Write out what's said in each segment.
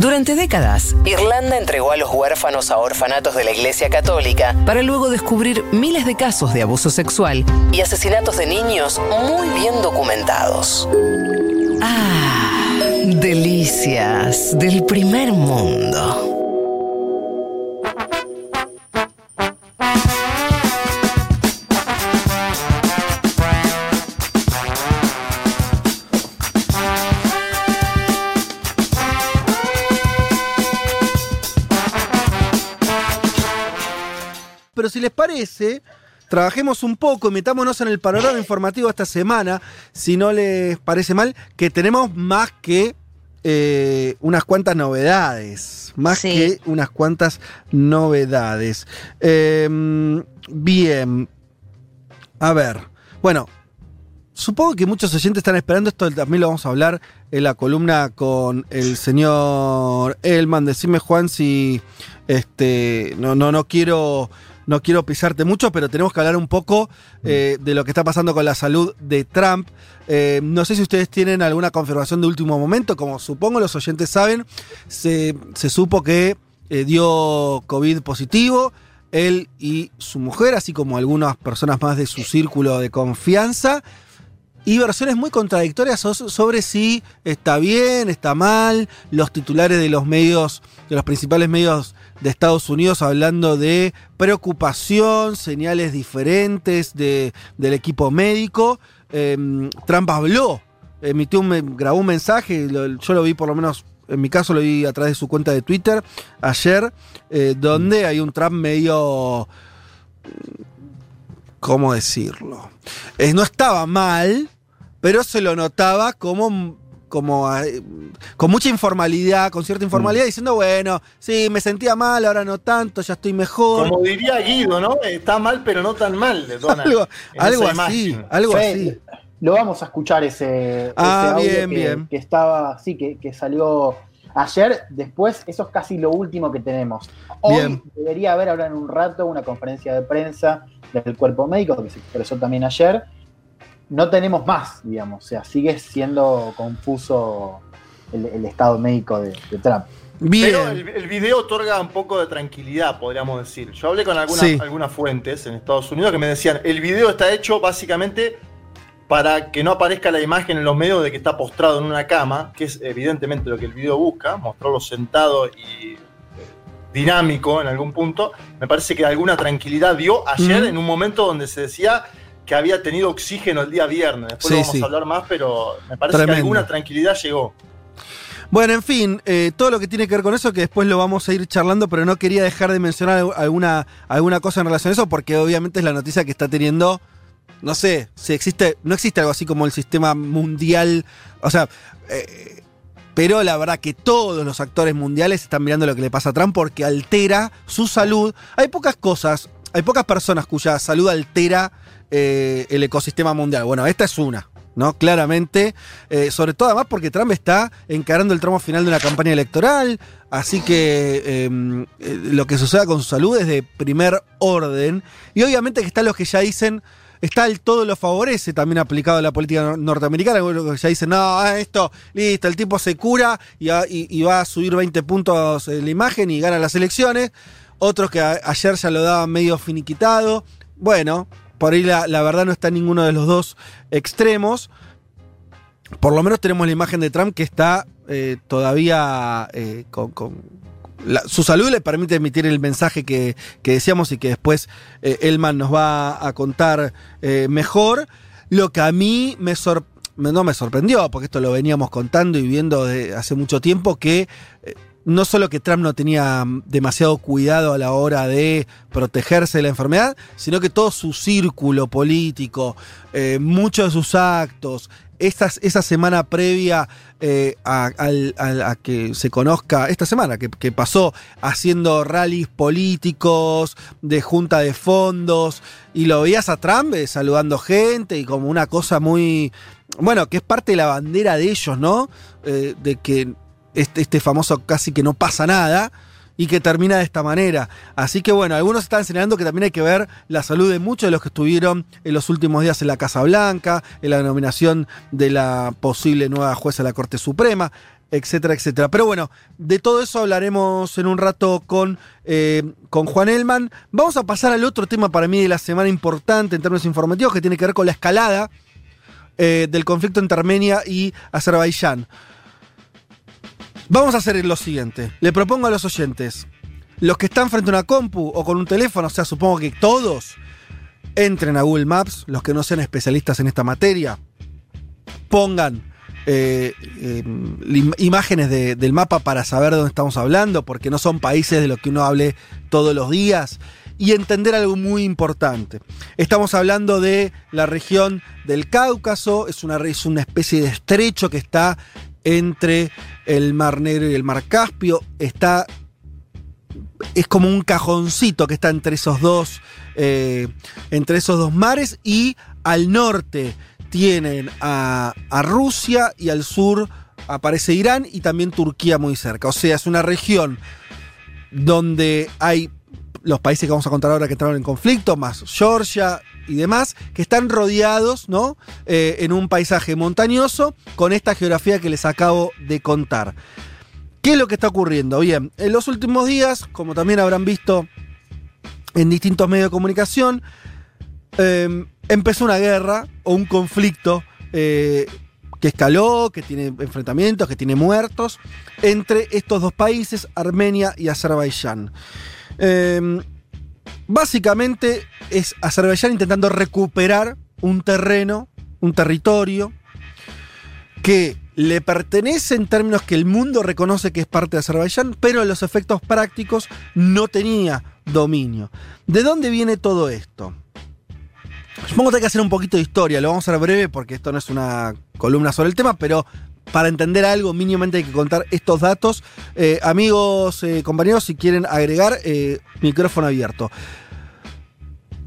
Durante décadas, Irlanda entregó a los huérfanos a orfanatos de la Iglesia Católica para luego descubrir miles de casos de abuso sexual y asesinatos de niños muy bien documentados. Ah, delicias del primer mundo. Parece, trabajemos un poco y metámonos en el panorama informativo esta semana, si no les parece mal, que tenemos más que eh, unas cuantas novedades. Más Sí. que unas cuantas novedades. Em, bien. A ver. Bueno, Supongo que muchos oyentes están esperando esto, también lo vamos a hablar en la columna con el señor Elman. Decime, Juan, si este, no, no, no quiero. No quiero pisarte mucho, pero tenemos que hablar un poco eh, de lo que está pasando con la salud de Trump. Eh, no sé si ustedes tienen alguna confirmación de último momento. Como supongo los oyentes saben, se, se supo que eh, dio COVID positivo, él y su mujer, así como algunas personas más de su círculo de confianza y versiones muy contradictorias so- sobre si está bien, está mal, los titulares de los medios, de los principales medios de Estados Unidos hablando de preocupación, señales diferentes de- del equipo médico. Em, Trump habló, emitió un, grabó un mensaje, yo lo vi por lo menos, en mi caso lo vi a través de su cuenta de Twitter ayer, eh, donde hay un Trump medio ¿cómo decirlo? Eh, no estaba mal, pero se lo notaba como, como eh, con mucha informalidad, con cierta informalidad, diciendo, bueno, sí, me sentía mal, ahora no tanto, ya estoy mejor. Como diría Guido, ¿no? Está mal, pero no tan mal, de Donald. algo algo así, imagen. algo Sí, así. Lo vamos a escuchar ese, Ah, ese audio bien, que, bien. que estaba, sí, que, que salió ayer. Después, eso es casi lo último que tenemos. Hoy Bien. debería haber ahora en un rato una conferencia de prensa del cuerpo médico que se expresó también ayer. No tenemos más, digamos. O sea, sigue siendo confuso el, el estado médico de, de Trump. Bien. Pero el, el video otorga un poco de tranquilidad, podríamos decir. Yo hablé con algunas, Sí. algunas fuentes en Estados Unidos que me decían, el video está hecho básicamente para que no aparezca la imagen en los medios de que está postrado en una cama, que es evidentemente lo que el video busca, mostrarlo sentado y eh, dinámico en algún punto. Me parece que alguna tranquilidad dio ayer en un momento donde se decía que había tenido oxígeno el día viernes. Después Sí, vamos sí. a hablar más, pero me parece Tremendo. que alguna tranquilidad llegó. Bueno, en fin, eh, todo lo que tiene que ver con eso, que después lo vamos a ir charlando, pero no quería dejar de mencionar al- alguna, alguna cosa en relación a eso, porque obviamente es la noticia que está teniendo, no sé, si existe, no existe algo así como el sistema mundial, o sea, eh, pero la verdad que todos los actores mundiales están mirando lo que le pasa a Trump porque altera su salud. Hay pocas cosas, hay pocas personas cuya salud altera eh, el ecosistema mundial. Bueno, esta es una. ¿no? Claramente, eh, sobre todo además porque Trump está encarando el tramo final de una campaña electoral, así que eh, eh, lo que suceda con su salud es de primer orden, y obviamente que están los que ya dicen, está el todo lo favorece también aplicado a la política nor- norteamericana, que ya dicen, no, ah, esto, listo, el tipo se cura y, va a subir 20 puntos en la imagen y gana las elecciones, otros que ayer ya lo daban medio finiquitado, bueno, por ahí la, la verdad no está en ninguno de los dos extremos. Por lo menos tenemos la imagen de Trump que está eh, todavía eh, con... su salud le permite emitir el mensaje que, que decíamos y que después eh, Elman nos va a contar eh, mejor. Lo que a mí me no me sorprendió, porque esto lo veníamos contando y viendo de hace mucho tiempo, que eh, no solo que Trump no tenía mm, demasiado cuidado a la hora de protegerse de la enfermedad, sino que todo su círculo político, eh, muchos de sus actos, esa semana previa eh, a, que se conozca, esta semana que, pasó haciendo rallies políticos, de junta de fondos, y lo veías a Trump eh, saludando gente y como una cosa muy, bueno, que es parte de la bandera de ellos, ¿no? De que este, este famoso casi que no pasa nada. y que termina de esta manera. Así que bueno, algunos están señalando que también hay que ver la salud de muchos de los que estuvieron en los últimos días en la Casa Blanca, en la nominación de la posible nueva jueza de la Corte Suprema etcétera, etcétera. Pero bueno, de todo eso hablaremos en un rato con, eh, con Juan Elman. Vamos a pasar al otro tema para mí de la semana importante en términos informativos, que tiene que ver con la escalada eh, del conflicto entre Armenia y Azerbaiyán. Vamos a hacer lo siguiente. Le propongo a los oyentes, los que están frente a una compu o con un teléfono, o sea, supongo que todos, entren a Google Maps, los que no sean especialistas en esta materia, pongan eh, eh, imágenes del mapa para saber de dónde estamos hablando, porque no son países de los que uno hable todos los días, y entender algo muy importante. Estamos hablando de la región del Cáucaso, es una, es una especie de estrecho que está entre el Mar Negro y el Mar Caspio. Está. Es como un cajoncito que está entre esos dos. Eh, entre esos dos mares. Y al norte tienen a, a Rusia y al sur aparece Irán y también Turquía muy cerca. O sea, es una región donde hay los países que vamos a contar ahora que entraron en conflicto, más Georgia, y demás, que están rodeados, ¿no? Eh, en un paisaje montañoso con esta geografía que les acabo de contar. ¿Qué es lo que está ocurriendo? Bien, en los últimos días, como también habrán visto en distintos medios de comunicación, em, empezó una guerra o un conflicto eh, que escaló, que tiene enfrentamientos, que tiene muertos, entre estos dos países, Armenia y Azerbaiyán. Em, Básicamente es Azerbaiyán intentando recuperar un terreno, un territorio que le pertenece en términos que el mundo reconoce que es parte de Azerbaiyán, pero en los efectos prácticos no tenía dominio. ¿De dónde viene todo esto? Supongo que hay que hacer un poquito de historia, lo vamos a hacer breve porque esto no es una columna sobre el tema, pero para entender algo mínimamente hay que contar estos datos. Eh, amigos, eh, compañeros, si quieren agregar, eh, micrófono abierto.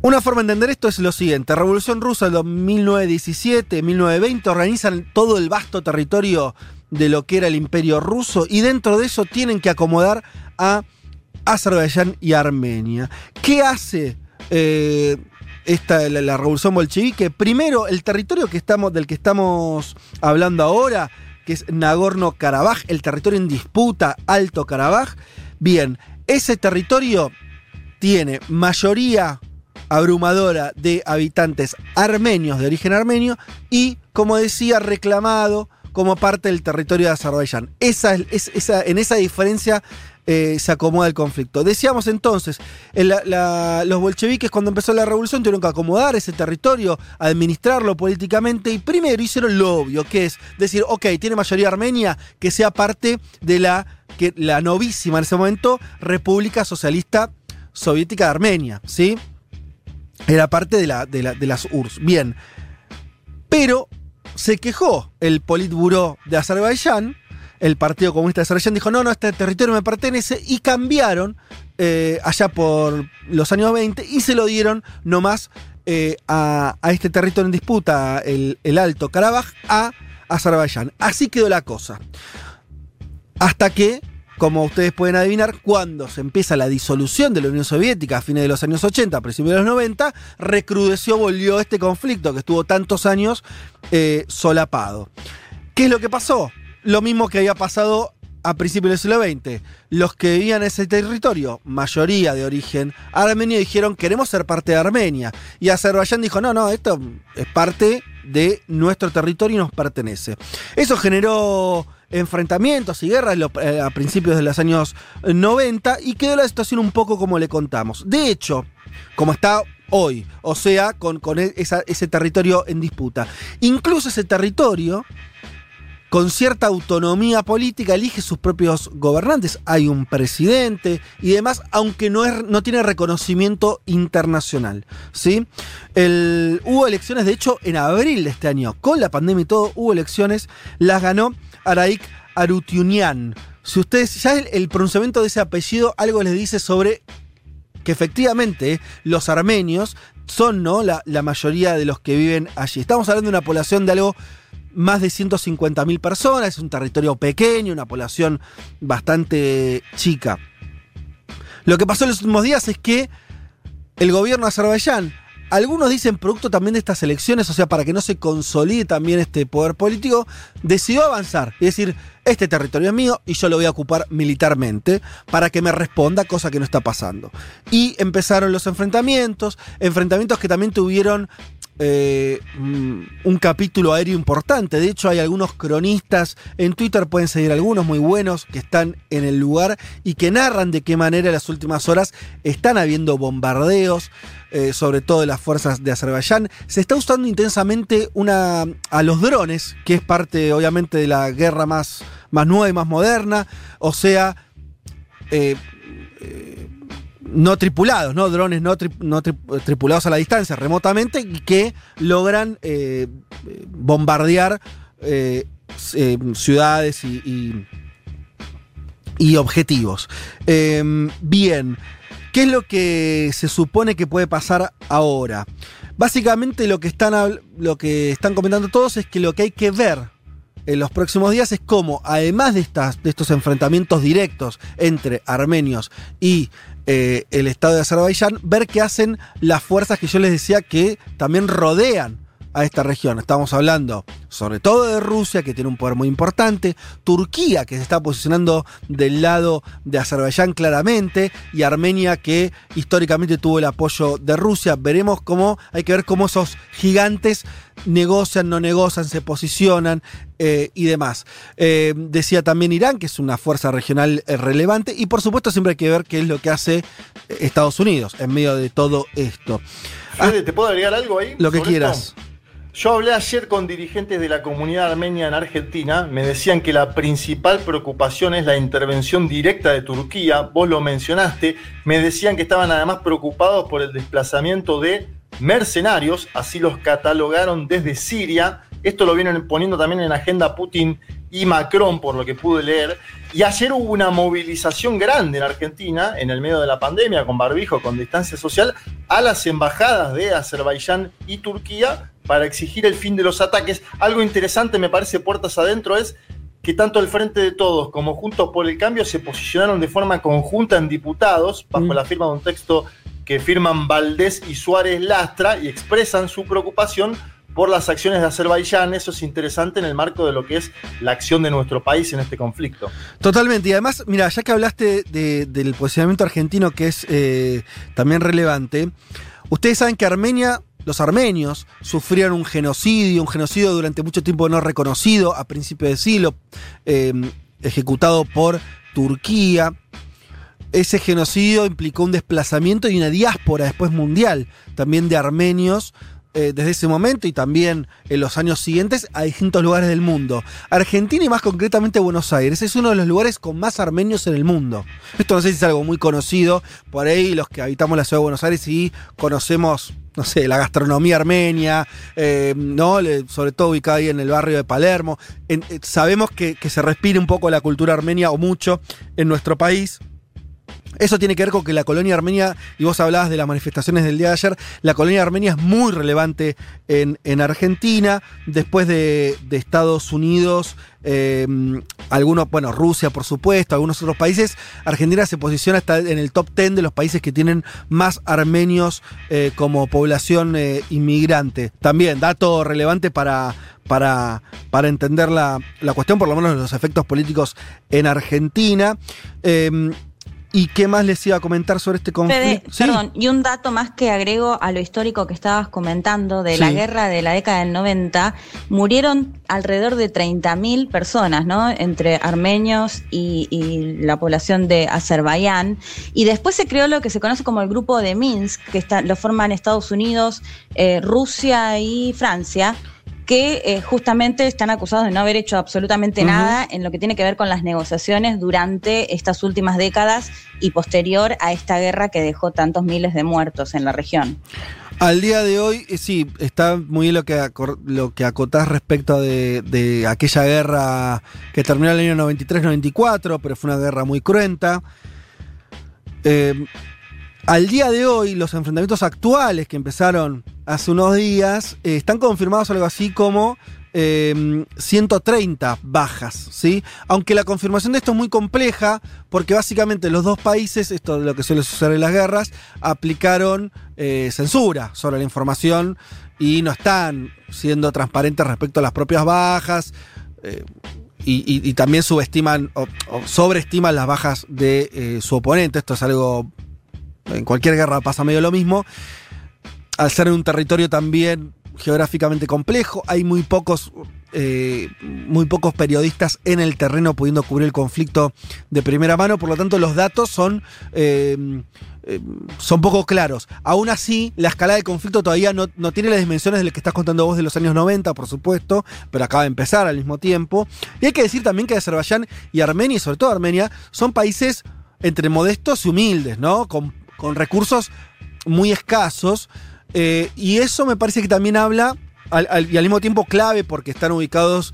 Una forma de entender esto es lo siguiente. Revolución Rusa de 1917, 1920 organizan todo el vasto territorio de lo que era el imperio ruso y dentro de eso tienen que acomodar a Azerbaiyán y Armenia. ¿Qué hace esta, la, revolución bolchevique? Primero, el territorio que estamos, del que estamos hablando ahora, que es Nagorno-Karabaj, el territorio en disputa, Alto Karabaj. Bien, ese territorio tiene mayoría abrumadora de habitantes armenios de origen armenio y, como decía, reclamado como parte del territorio de Azerbaiyán. Esa, es, esa, en esa diferencia eh, se acomoda el conflicto. Decíamos entonces, los bolcheviques cuando empezó la revolución tuvieron que acomodar ese territorio, administrarlo políticamente y primero hicieron lo obvio, que es decir, ok, tiene mayoría armenia, que sea parte de la, la novísima en ese momento República Socialista Soviética de Armenia, ¿sí? Era parte de, la, de, las URSS. Bien. Pero se quejó el Politburo de Azerbaiyán, el Partido Comunista de Azerbaiyán dijo, no, no, este territorio me pertenece, y cambiaron eh, allá por los años 20 y se lo dieron nomás eh, a, este territorio en disputa, el, el Alto Karabaj, a Azerbaiyán. Así quedó la cosa. Hasta que como ustedes pueden adivinar, cuando se empieza la disolución de la Unión Soviética a fines de los años 80, a principios de los 90, recrudeció, volvió este conflicto que estuvo tantos años eh, solapado. ¿Qué es lo que pasó? Lo mismo que había pasado a principios del siglo XX. Los que vivían en ese territorio, mayoría de origen armenio, dijeron queremos ser parte de Armenia. Y Azerbaiyán dijo, no, no, esto es parte de nuestro territorio y nos pertenece. Eso generó enfrentamientos y guerras eh, a principios de los años 90 y quedó la situación un poco como le contamos. De hecho, como está hoy, o sea, con, e, ese territorio en disputa. Incluso ese territorio, con cierta autonomía política, elige sus propios gobernantes. Hay un presidente y demás, aunque no, es, no tiene reconocimiento internacional. ¿sí? hubo elecciones, de hecho, en abril de este año, con la pandemia y todo, hubo elecciones, las ganó Araik Arutiunian. Si ustedes, ya el, pronunciamiento de ese apellido algo les dice sobre que efectivamente los armenios son ¿no? la, mayoría de los que viven allí. Estamos hablando de una población de algo más de 150.000 personas, es un territorio pequeño, una población bastante chica. Lo que pasó en los últimos días es que el gobierno de Azerbaiyán, algunos dicen producto también de estas elecciones, o sea, para que no se consolide también este poder político, decidió avanzar y decir, este territorio es mío y yo lo voy a ocupar militarmente para que me responda, cosa que no está pasando. Y empezaron los enfrentamientos, enfrentamientos que también tuvieron eh, mm, un capítulo aéreo importante. De hecho, hay algunos cronistas en Twitter, pueden seguir algunos muy buenos, que están en el lugar y que narran de qué manera en las últimas horas están habiendo bombardeos, eh, sobre todo de las fuerzas de Azerbaiyán. Se está usando intensamente a los drones, que es parte obviamente de la guerra más, más nueva y más moderna, o sea... Eh, no tripulados, ¿no? Drones no, tripulados a la distancia, remotamente, y que logran eh, bombardear eh, eh, ciudades y, y, objetivos. Em, bien, ¿qué es lo que se supone que puede pasar ahora? Básicamente lo que están, lo que están comentando todos es que lo que hay que ver en los próximos días es cómo, además de, estas, de estos enfrentamientos directos entre armenios y eh, el Estado de Azerbaiyán, ver qué hacen las fuerzas que yo les decía que también rodean a esta región. Estamos hablando sobre todo de Rusia, que tiene un poder muy importante, Turquía, que se está posicionando del lado de Azerbaiyán claramente, y Armenia, que históricamente tuvo el apoyo de Rusia. Veremos cómo, hay que ver cómo esos gigantes negocian, no negocian, se posicionan eh, y demás. Eh, decía también Irán, que es una fuerza regional eh, relevante, y por supuesto siempre hay que ver qué es lo que hace Estados Unidos en medio de todo esto. Fede, ¿te puedo agregar algo ahí? Lo que quieras. Yo hablé ayer con dirigentes de la comunidad armenia en Argentina, me decían que la principal preocupación es la intervención directa de Turquía, vos lo mencionaste, me decían que estaban además preocupados por el desplazamiento de mercenarios, así los catalogaron desde Siria, esto lo vienen poniendo también en agenda Putin y Macron, por lo que pude leer. Y ayer hubo una movilización grande en Argentina, en el medio de la pandemia, con barbijo, con distancia social, a las embajadas de Azerbaiyán y Turquía para exigir el fin de los ataques. Algo interesante, me parece, puertas adentro, es que tanto el Frente de Todos como Juntos por el Cambio se posicionaron de forma conjunta en diputados, bajo mm. la firma de un texto que firman Valdés y Suárez Lastra y expresan su preocupación por las acciones de Azerbaiyán. Eso es interesante en el marco de lo que es la acción de nuestro país en este conflicto. Totalmente. Y además, mira, ya que hablaste del posicionamiento argentino, que es eh, también relevante, ustedes saben que Armenia los armenios sufrieron un genocidio, un genocidio durante mucho tiempo no reconocido, a principios de siglo, eh, ejecutado por Turquía. Ese genocidio implicó un desplazamiento y una diáspora después mundial, también de armenios eh, desde ese momento y también en los años siguientes a distintos lugares del mundo. Argentina y más concretamente Buenos Aires es uno de los lugares con más armenios en el mundo. Esto no sé si es algo muy conocido, por ahí los que habitamos la ciudad de Buenos Aires y conocemos no sé, la gastronomía armenia, eh, ¿no? sobre todo ubicada ahí en el barrio de Palermo. Eh, sabemos que, que, se respira un poco la cultura armenia o mucho en nuestro país. Eso tiene que ver con que la colonia armenia, y vos hablabas de las manifestaciones del día de ayer, la colonia armenia es muy relevante en, Argentina, después de, Estados Unidos, eh, algunos, bueno, Rusia por supuesto, algunos otros países, Argentina se posiciona hasta en el top 10 de los países que tienen más armenios eh, como población eh, inmigrante. También, dato relevante para, para, para entender la, la, cuestión, por lo menos los efectos políticos en Argentina. ¿Y qué más les iba a comentar sobre este conflicto? Perdón, y un dato más que agrego a lo histórico que estabas comentando de la guerra de la década del 90, murieron alrededor de 30.000 personas, ¿no? Entre armenios y, la población de Azerbaiyán. Y después se creó lo que se conoce como el grupo de Minsk, que está, lo forman Estados Unidos, eh, Rusia y Francia que eh, justamente están acusados de no haber hecho absolutamente nada en lo que tiene que ver con las negociaciones durante estas últimas décadas y posterior a esta guerra que dejó tantos miles de muertos en la región. Al día de hoy, eh, sí, está muy bien lo que, lo que acotás respecto de, aquella guerra que terminó en el año 93-94, pero fue una guerra muy cruenta. Eh, al día de hoy, los enfrentamientos actuales que empezaron hace unos días eh, están confirmados algo así como 130 bajas, ¿sí? Aunque la confirmación de esto es muy compleja, porque básicamente los dos países, esto es lo que suele suceder en las guerras, aplicaron censura sobre la información y no están siendo transparentes respecto a las propias bajas. Y, también subestiman o, sobreestiman las bajas de su oponente. Esto es algo. En cualquier guerra pasa medio lo mismo al ser un territorio también geográficamente complejo, hay muy pocos, eh, muy pocos periodistas en el terreno pudiendo cubrir el conflicto de primera mano, por lo tanto los datos son, eh, eh, son poco claros. Aún así, la escala del conflicto todavía no, no, tiene las dimensiones de lo que estás contando vos de los años 90, por supuesto, pero acaba de empezar al mismo tiempo. Y hay que decir también que Azerbaiyán y Armenia, y sobre todo Armenia, son países entre modestos y humildes, ¿no? Con, con recursos muy escasos. Eh, y eso me parece que también habla, y al mismo tiempo clave, porque están ubicados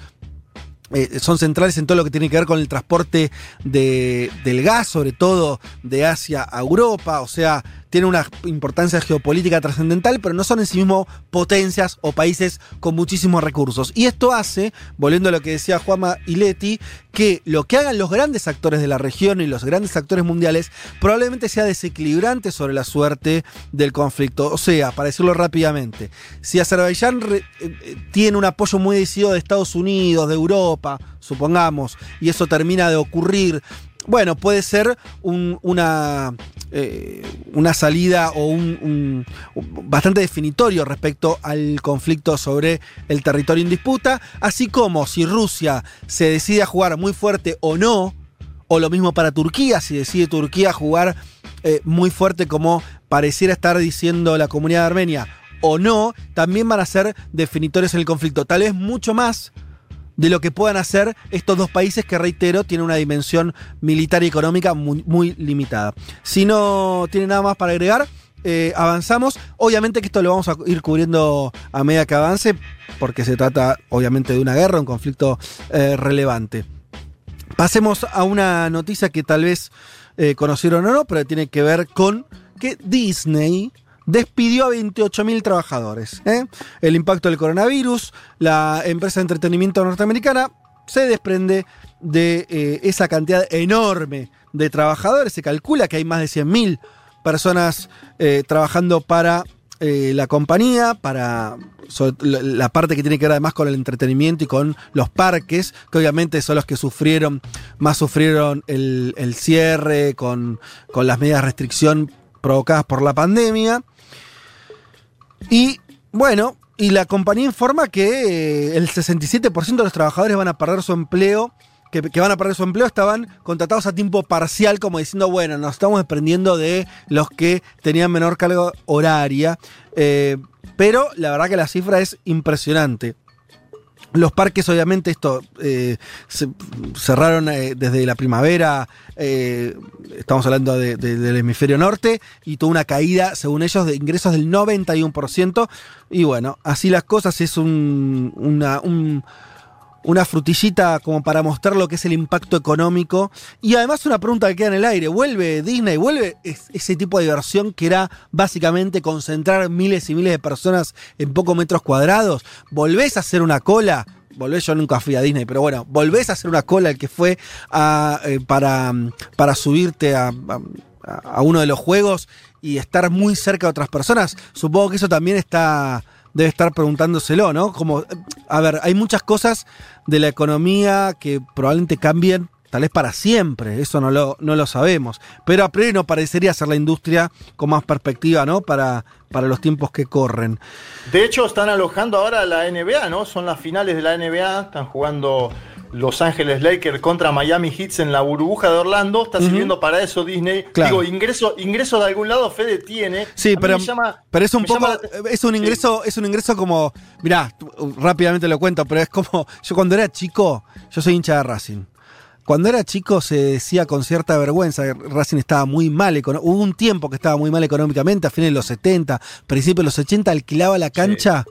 eh, son centrales en todo lo que tiene que ver con el transporte del gas, sobre todo de Asia a Europa, o sea, tienen una importancia geopolítica trascendental, pero no son en sí mismos potencias o países con muchísimos recursos. Y esto hace, volviendo a lo que decía Juama y Leti, que lo que hagan los grandes actores de la región y los grandes actores mundiales probablemente sea desequilibrante sobre la suerte del conflicto. O sea, para decirlo rápidamente, si Azerbaiyán eh, eh, tiene un apoyo muy decidido de Estados Unidos, de Europa, supongamos, y eso termina de ocurrir bueno, puede ser una, eh, una salida o un, bastante definitorio respecto al conflicto sobre el territorio en disputa, así como si Rusia se decide a jugar muy fuerte o no, o lo mismo para Turquía, si decide Turquía jugar eh, muy fuerte como pareciera estar diciendo la comunidad armenia o no, también van a ser definitorios en el conflicto, tal vez mucho más de lo que puedan hacer estos dos países que, reitero, tienen una dimensión militar y económica muy, limitada. Si no tiene nada más para agregar, eh, avanzamos. Obviamente que esto lo vamos a ir cubriendo a medida que avance, porque se trata obviamente de una guerra, un conflicto eh, relevante. Pasemos a una noticia que tal vez eh, conocieron o no, pero tiene que ver con que Disney despidió a 28.000 trabajadores. ¿eh? El impacto del coronavirus, la empresa de entretenimiento norteamericana se desprende de eh, esa cantidad enorme de trabajadores. Se calcula que hay más de 100.000 personas eh, trabajando para la compañía, para la parte que tiene que ver además con el entretenimiento y con los parques, que obviamente son los que sufrieron, más sufrieron el, cierre con, con las medidas de restricción provocadas por la pandemia. Y bueno, y la compañía informa que eh, el 67% de los trabajadores van a perder su empleo. Que, van a perder su empleo estaban contratados a tiempo parcial, como diciendo, bueno, nos estamos desprendiendo de los que tenían menor carga horaria. Eh, pero la verdad que la cifra es impresionante. Los parques, obviamente, esto eh, se cerraron eh, desde la primavera, eh, estamos hablando del hemisferio norte, y tuvo una caída, según ellos, de ingresos del 91%. Y bueno, así las cosas, es un, un, una frutillita como para mostrar lo que es el impacto económico. Y además una pregunta que queda en el aire, ¿vuelve Disney? ¿Vuelve ese tipo de diversión que era básicamente concentrar miles y miles de personas en pocos metros cuadrados? ¿Volvés a hacer una cola? Volvés, yo nunca fui a Disney, pero bueno, volvés a hacer una cola el que fue eh, para, para subirte a, a uno de los juegos y estar muy cerca de otras personas. Supongo que eso también está debe estar preguntándoselo, ¿no? Como, a ver, hay muchas cosas de la economía que probablemente cambien tal vez para siempre, eso no lo, no lo sabemos, pero a priori no parecería ser la industria con más perspectiva, ¿no? Para, para los tiempos que corren. De hecho, están alojando ahora la NBA, ¿no? Son las finales de la NBA, están jugando los Ángeles Lakers contra Miami Heat en la burbuja de Orlando. Está sirviendo para eso Disney. Digo, ingreso, ingreso de algún lado Fede tiene. Sí, pero, pero es un poco. Es un ingreso, es un ingreso como. Mirá, rápidamente lo cuento, pero es como. Yo cuando era chico, yo soy hincha de Racing. Cuando era chico se decía con cierta vergüenza que Racing estaba muy mal, hubo un tiempo que estaba muy mal económicamente, a fines de los 70, principios de los 80 alquilaba la cancha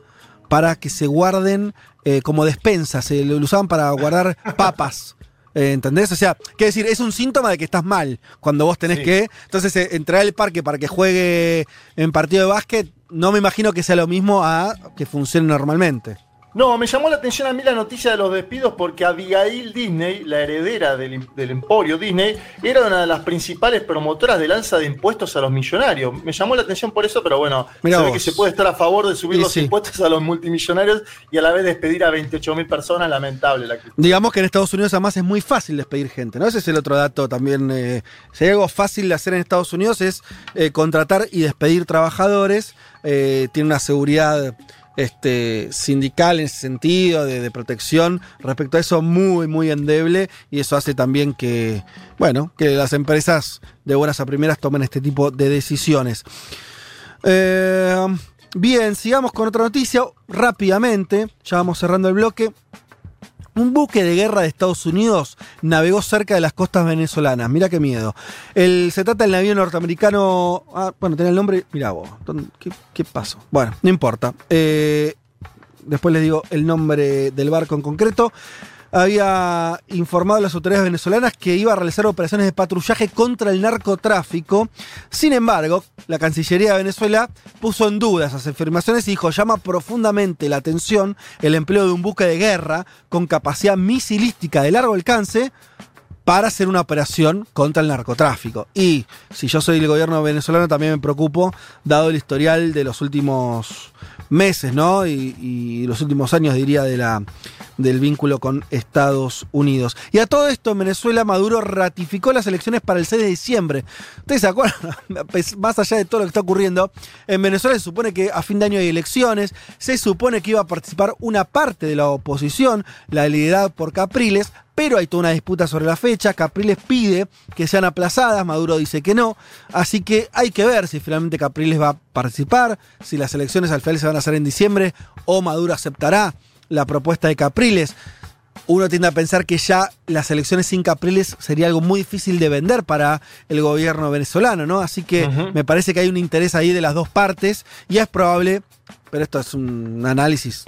para que se guarden eh, como despensa, se lo usaban para guardar papas. Eh, ¿Entendés? O sea, quiere decir, es un síntoma de que estás mal cuando vos tenés que. Entonces, eh, entrar al parque para que juegue en partido de básquet, no me imagino que sea lo mismo a que funcione normalmente. No, me llamó la atención a mí la noticia de los despidos porque Abigail Disney, la heredera del, del, emporio Disney, era una de las principales promotoras del alza de impuestos a los millonarios. Me llamó la atención por eso, pero bueno, Mirá se ve que se puede estar a favor de subir Y los sí. impuestos a los multimillonarios y a la vez despedir a 28 mil personas. Lamentable la. Digamos que en Estados Unidos además es muy fácil despedir gente, ¿no? Ese es el otro dato también. eh, si hay algo fácil de hacer en Estados Unidos es eh, contratar y despedir trabajadores. eh, tiene una seguridad este, sindical en ese sentido, de, de protección respecto a eso muy, muy endeble. Y eso hace también que, bueno, que las empresas de buenas a primeras tomen este tipo de decisiones. Eh, bien, sigamos con otra noticia rápidamente. Ya vamos cerrando el bloque. Un buque de guerra de Estados Unidos navegó cerca de las costas venezolanas. Mira qué miedo. El, se trata del navío norteamericano. Ah, bueno, tiene el nombre. Mira vos. ¿dónde- ¿Qué, qué pasó? Bueno, no importa. Eh, después les digo el nombre del barco en concreto. Había informado a las autoridades venezolanas que iba a realizar operaciones de patrullaje contra el narcotráfico. Sin embargo, la Cancillería de Venezuela puso en duda esas afirmaciones y dijo, llama profundamente la atención el empleo de un buque de guerra con capacidad misilística de largo alcance para hacer una operación contra el narcotráfico. Y si yo soy el gobierno venezolano también me preocupo, dado el historial de los últimos meses, ¿no? Y, los últimos años, diría, de la, del vínculo con Estados Unidos. Y a todo esto, en Venezuela, Maduro ratificó las elecciones para el 6 de diciembre. ¿Ustedes se acuerdan? Pues, Más allá de todo lo que está ocurriendo, en Venezuela se supone que a fin de año hay elecciones, se supone que iba a participar una parte de la oposición, la liderada por Capriles, pero hay toda una disputa sobre la fecha. Capriles pide que sean aplazadas, Maduro dice que no. Así que hay que ver si finalmente Capriles va a participar, si las elecciones al final se van a hacer en diciembre o Maduro aceptará la propuesta de Capriles. Uno tiende a pensar que ya las elecciones sin Capriles sería algo muy difícil de vender para el gobierno venezolano, ¿no? Así que me parece que hay un interés ahí de las dos partes y es probable, pero esto es un análisis,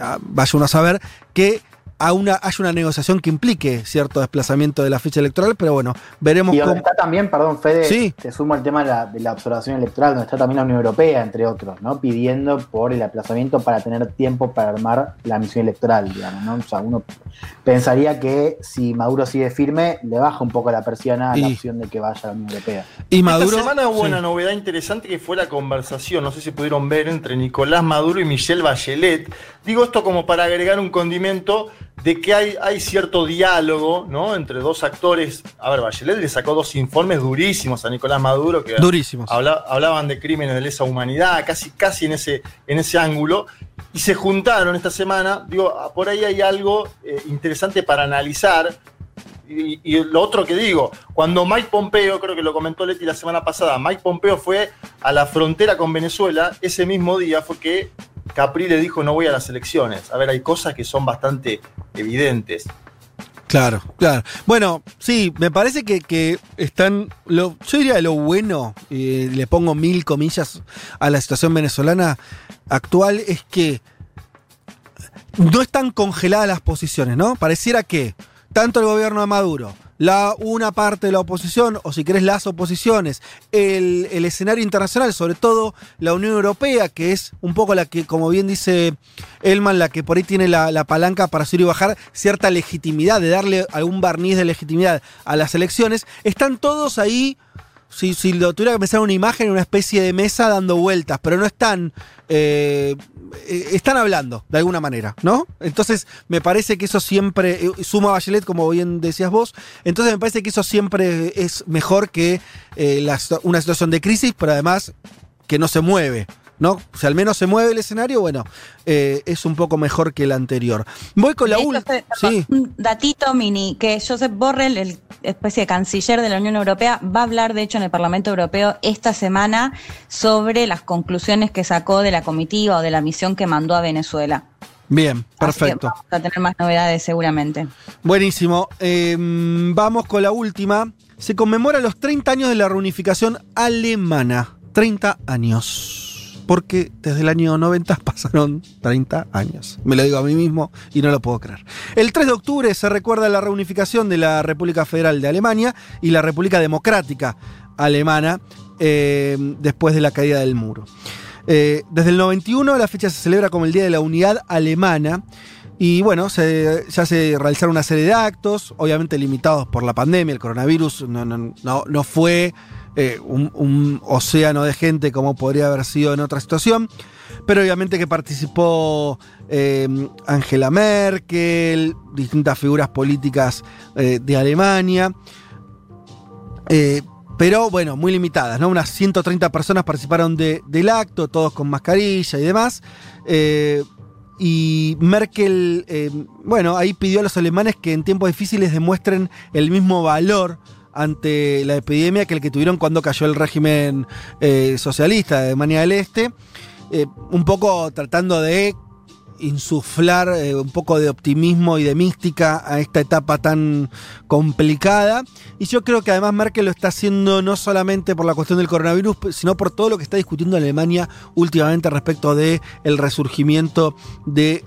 ah, vaya uno a saber, que a una, haya una negociación que implique cierto desplazamiento de la fecha electoral, pero bueno, veremos Y donde cómo... está también, perdón, Fede, Sí. te sumo el tema de la, de la observación electoral, donde está también la Unión Europea, entre otros, ¿no? Pidiendo por el aplazamiento para tener tiempo para armar la misión electoral, digamos, ¿no? O sea, uno pensaría que si Maduro sigue firme, le baja un poco la persiana a la Y- opción de que vaya a la Unión Europea. Y Maduro... Esta semana hubo sí. una novedad interesante que fue la conversación, no sé si pudieron ver, entre Nicolás Maduro y Michelle Bachelet. Digo esto como para agregar un condimento de que hay, hay cierto diálogo ¿no? entre dos actores. A ver, Bachelet le sacó dos informes durísimos a Nicolás Maduro que Durísimos. habla- hablaban de crímenes de lesa humanidad, casi, casi en, ese, en ese ángulo. Y se juntaron esta semana. Digo, ah, por ahí hay algo eh, interesante para analizar. Y, y lo otro que digo, cuando Mike Pompeo, creo que lo comentó Leti la semana pasada, Mike Pompeo fue a la frontera con Venezuela, ese mismo día fue que Capri le dijo no voy a las elecciones. A ver, hay cosas que son bastante evidentes. Claro, claro. Bueno, sí, me parece que, están. Lo, yo diría lo bueno, le pongo mil comillas a la situación venezolana actual, es que no están congeladas las posiciones, ¿no? Pareciera que tanto el gobierno de Maduro, la, una parte de la oposición, o si querés las oposiciones, el, el escenario internacional, sobre todo la Unión Europea, que es un poco la que, como bien dice Elman, la que por ahí tiene la, la palanca para subir y bajar cierta legitimidad, de darle algún barniz de legitimidad a las elecciones, están todos ahí si, si lo tuviera que pensar en una imagen, una especie de mesa dando vueltas, pero no están. eh, eh, están hablando, de alguna manera, ¿no? Entonces, me parece que eso siempre. eh, suma Bachelet, como bien decías vos. Entonces, me parece que eso siempre es mejor que eh, la una situación de crisis, pero además que no se mueve. ¿No? Si al menos se mueve el escenario, bueno, eh, es un poco mejor que el anterior. Voy con la última. Sí. Un datito mini, que Josep Borrell, el especie de canciller de la Unión Europea, va a hablar, de hecho, en el Parlamento Europeo esta semana sobre las conclusiones que sacó de la comitiva o de la misión que mandó a Venezuela. Bien, Así que perfecto. vamos a tener más novedades seguramente. Buenísimo. Eh, vamos con la última. Se conmemora los 30 años de la reunificación alemana. 30 años. Porque desde el año 90 pasaron 30 años. Me lo digo a mí mismo y no lo puedo creer. El 3 de octubre se recuerda la reunificación de la República Federal de Alemania y la República Democrática Alemana eh, después de la caída del muro. Eh, desde el 91 la fecha se celebra como el Día de la Unidad Alemana. Y bueno, se- ya se realizaron una serie de actos, obviamente limitados por la pandemia, el coronavirus no, no- no- no fue eh, un, océano de gente como podría haber sido en otra situación, pero obviamente que participó eh, Angela Merkel, distintas figuras políticas eh, de Alemania. Pero bueno, muy limitadas, ¿no? Unas 130 personas participaron de- del acto, todos con mascarilla y demás. Y Merkel, bueno, ahí pidió a los alemanes que en tiempos difíciles demuestren el mismo valor ante la epidemia que el que tuvieron cuando cayó el régimen eh, socialista de Alemania del Este. Eh, un poco tratando de insuflar eh, un poco de optimismo y de mística a esta etapa tan complicada. Y yo creo que además Merkel lo está haciendo no solamente por la cuestión del coronavirus, sino por todo lo que está discutiendo Alemania últimamente respecto de resurgimiento de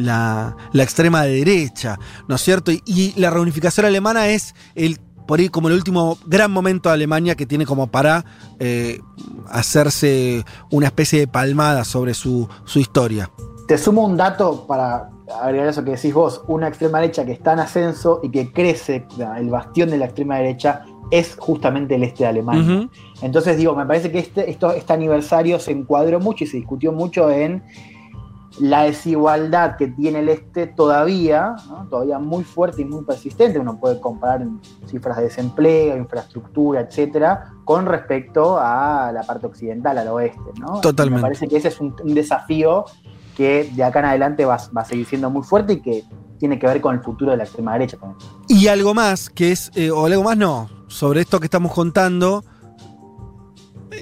la, extrema derecha, ¿no es cierto? Y la reunificación alemana es el por ahí como el último gran momento de Alemania que tiene como para eh, hacerse una especie de palmada sobre su, su historia. Te sumo un dato para agregar eso que decís vos, una extrema derecha que está en ascenso y que crece, el bastión de la extrema derecha es justamente el este de Alemania. Entonces digo, me parece que este, esto, este aniversario se encuadró mucho y se discutió mucho en la desigualdad que tiene el este todavía, ¿no? todavía muy fuerte y muy persistente. Uno puede comparar en cifras de desempleo, infraestructura, etcétera, con respecto a la parte occidental, al oeste. ¿no? Totalmente. Me parece que ese es un, un desafío que de acá en adelante va, va a seguir siendo muy fuerte y que tiene que ver con el futuro de la extrema derecha. Y algo más, que es, eh, o algo más no, sobre esto que estamos contando,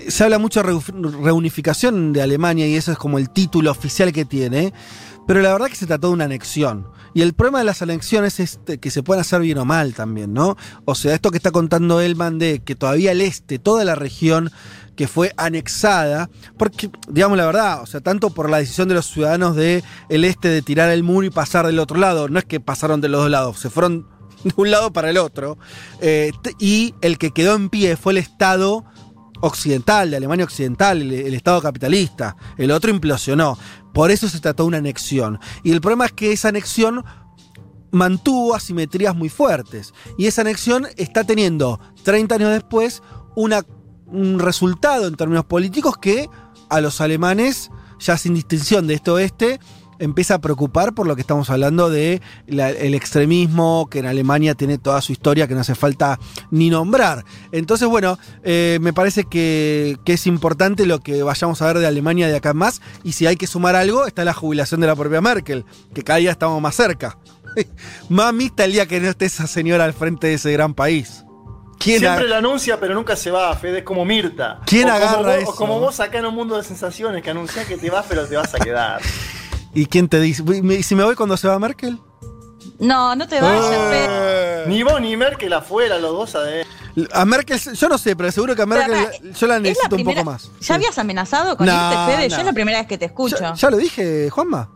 se habla mucho de reu- reunificación de Alemania y eso es como el título oficial que tiene, pero la verdad que se trató de una anexión. Y el problema de las anexiones es este, que se pueden hacer bien o mal también, ¿no? O sea, esto que está contando Elman de que todavía el este, toda la región que fue anexada, porque, digamos la verdad, o sea, tanto por la decisión de los ciudadanos del el este de tirar el muro y pasar del otro lado, no es que pasaron de los dos lados, se fueron de un lado para el otro, eh, y el que quedó en pie fue el Estado occidental, de Alemania occidental, el, Estado capitalista, el otro implosionó, por eso se trató de una anexión, y el problema es que esa anexión mantuvo asimetrías muy fuertes. Y esa anexión está teniendo, 30 años después, un resultado en términos políticos que a los alemanes, ya sin distinción de este oeste, empieza a preocupar por lo que estamos hablando de la- el extremismo que en Alemania tiene toda su historia que no hace falta ni nombrar. Entonces, bueno, eh, me parece que, que es importante lo que vayamos a ver de Alemania de acá en más. Y si hay que sumar algo, está la jubilación de la propia Merkel, que cada día estamos más cerca. Mami, está el día que no esté esa señora al frente de ese gran país. ¿Quién Siempre lo anuncia, pero nunca se va, Fede, es como Mirta. ¿Quién O como agarra vos- eso? O como vos acá en un mundo de sensaciones que anunciás que te vas, pero te vas a quedar. ¿Y quién te dice? ¿Y si me voy cuando se va Merkel? No, no te vayas, Fede. Eh. Ni vos ni Merkel afuera, los dos adentro. A Merkel, yo no sé, pero seguro que a Merkel Pero, yo la Es la necesito un poco más. ¿Ya Sí. habías amenazado con No, irte, Fede? no. Yo es la primera vez que te escucho. ¿Ya, ya lo dije, Juanma?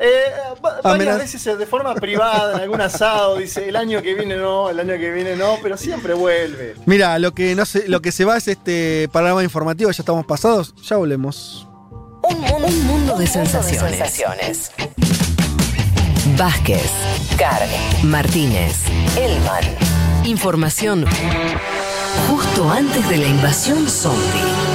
Eh, va- Ah, varias veces de forma privada, en algún asado, dice el año que viene no, el año que viene no, pero siempre vuelve. Mira, lo que no sé, lo que se va es este panorama informativo, ya estamos pasados, ya volvemos. Un mundo, un mundo de sensaciones. Vázquez, Carg, Martínez, Elman. Información justo antes de la invasión zombie.